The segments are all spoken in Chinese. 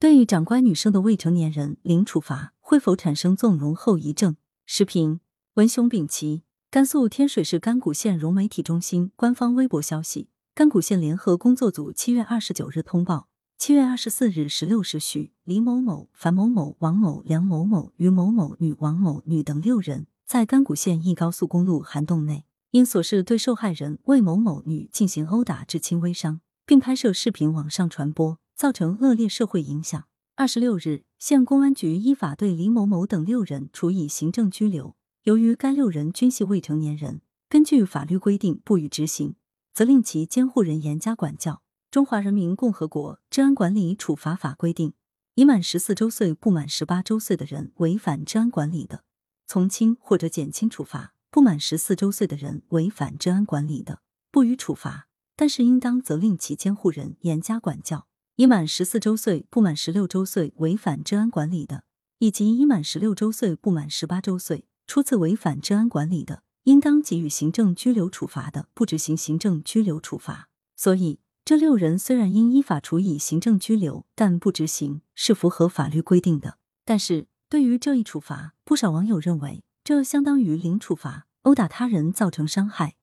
对长官女生的未成年人零处罚，会否产生纵容后遗症？视频文雄丙奇，甘肃天水市甘谷县融媒体中心官方微博消息：甘谷县联合工作组七月二十九日通报，七月二十四日十六时许，李某某、樊某某、王某、梁某某、于某某、女王某女等六人在甘谷县一高速公路涵洞内，因琐事对受害人魏某某女进行殴打致轻微伤，并拍摄视频网上传播。造成恶劣社会影响。二十六日，县公安局依法对李某某等六人处以行政拘留。由于该六人均系未成年人，根据法律规定不予执行，责令其监护人严加管教。中华人民共和国治安管理处罚法规定，已满十四周岁不满十八周岁的人违反治安管理的，从轻或者减轻处罚；不满十四周岁的人违反治安管理的，不予处罚，但是应当责令其监护人严加管教。已满十四周岁不满十六周岁违反治安管理的，以及已满十六周岁不满十八周岁初次违反治安管理的，应当给予行政拘留处罚的，不执行行政拘留处罚。所以，这六人虽然应依法处以行政拘留，但不执行是符合法律规定的。但是，对于这一处罚，不少网友认为这相当于零处罚，殴打他人造成伤害，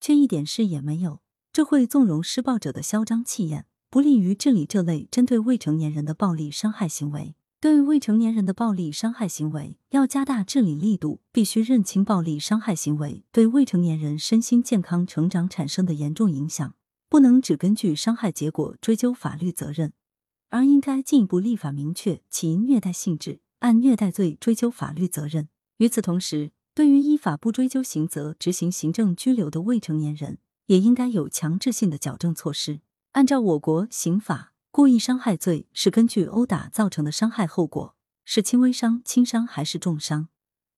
却一点事也没有，这会纵容施暴者的嚣张气焰。不利于治理这类针对未成年人的暴力伤害行为。对未成年人的暴力伤害行为，要加大治理力度，必须认清暴力伤害行为对未成年人身心健康成长产生的严重影响，不能只根据伤害结果追究法律责任，而应该进一步立法明确其虐待性质，按虐待罪追究法律责任。与此同时，对于依法不追究刑责执行行政拘留的未成年人，也应该有强制性的矫正措施。按照我国刑法，故意伤害罪是根据殴打造成的伤害后果是轻微伤、轻伤还是重伤，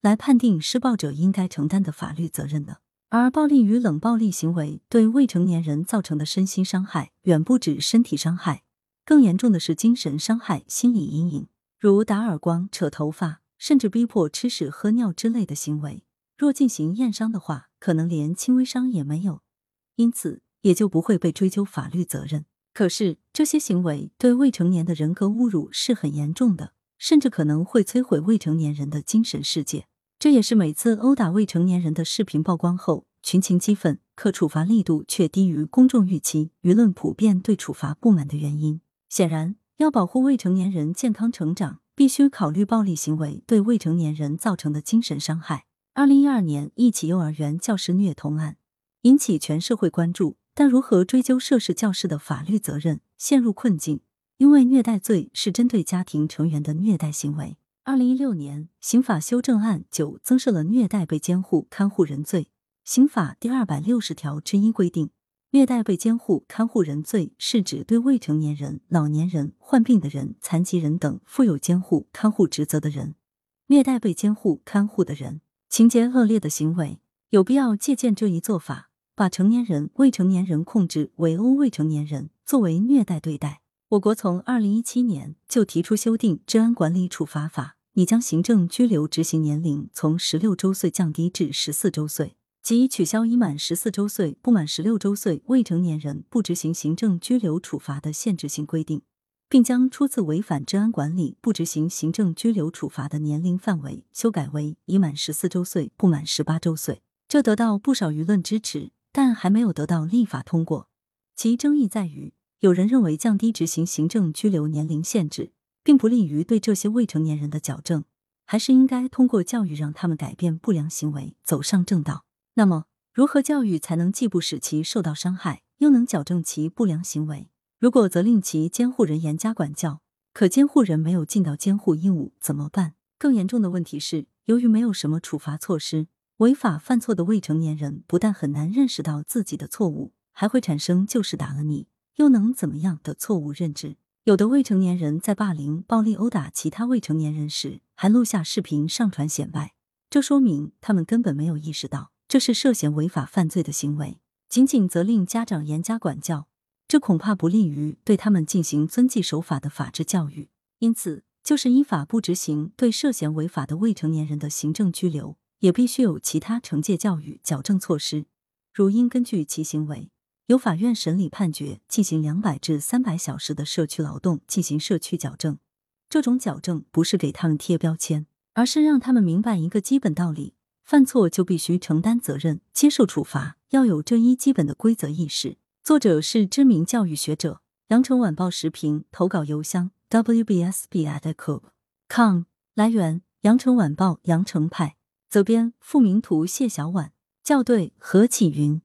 来判定施暴者应该承担的法律责任的。而暴力与冷暴力行为对未成年人造成的身心伤害，远不止身体伤害，更严重的是精神伤害、心理阴影，如打耳光、扯头发，甚至逼迫吃屎喝尿之类的行为。若进行验伤的话，可能连轻微伤也没有。因此。也就不会被追究法律责任。可是这些行为对未成年的人格侮辱是很严重的，甚至可能会摧毁未成年人的精神世界。这也是每次殴打未成年人的视频曝光后，群情激愤，可处罚力度却低于公众预期，舆论普遍对处罚不满的原因。显然，要保护未成年人健康成长，必须考虑暴力行为对未成年人造成的精神伤害。二零一二年，一起幼儿园教师虐童案引起全社会关注。但如何追究涉事教师的法律责任，陷入困境，因为虐待罪是针对家庭成员的虐待行为。二零一六年，刑法修正案九增设了虐待被监护看护人罪。刑法第二百六十条之一规定，虐待被监护看护人罪是指对未成年人、老年人、患病的人、残疾人等负有监护看护职责的人，虐待被监护看护的人，情节恶劣的行为，有必要借鉴这一做法。把成年人、未成年人控制、围殴未成年人作为虐待对待。我国从二零一七年就提出修订《治安管理处罚法》，拟将行政拘留执行年龄从十六周岁降低至十四周岁，即取消已满十四周岁不满十六周岁未成年人不执行行政拘留处罚的限制性规定，并将初次违反治安管理不执行行政拘留处罚的年龄范围修改为已满十四周岁不满十八周岁。这得到不少舆论支持。但还没有得到立法通过，其争议在于，有人认为降低执行行政拘留年龄限制，并不利于对这些未成年人的矫正，还是应该通过教育让他们改变不良行为，走上正道。那么，如何教育才能既不使其受到伤害，又能矫正其不良行为？如果责令其监护人严加管教，可监护人没有尽到监护义务怎么办？更严重的问题是，由于没有什么处罚措施。违法犯错的未成年人不但很难认识到自己的错误，还会产生“就是打了你又能怎么样”的错误认知。有的未成年人在霸凌、暴力殴打其他未成年人时，还录下视频上传显摆，这说明他们根本没有意识到这是涉嫌违法犯罪的行为。仅仅责令家长严加管教，这恐怕不利于对他们进行遵纪守法的法治教育。因此，就是依法不执行对涉嫌违法的未成年人的行政拘留。也必须有其他惩戒教育矫正措施，如应根据其行为，由法院审理判决进行两百至三百小时的社区劳动进行社区矫正，这种矫正不是给他们贴标签，而是让他们明白一个基本道理：犯错就必须承担责任，接受处罚，要有这一基本的规则意识。作者是知名教育学者，羊城晚报时评投稿邮箱 wbsb@com。来源：羊城晚报羊城派，责编：付明图，谢小婉，校对：何启云。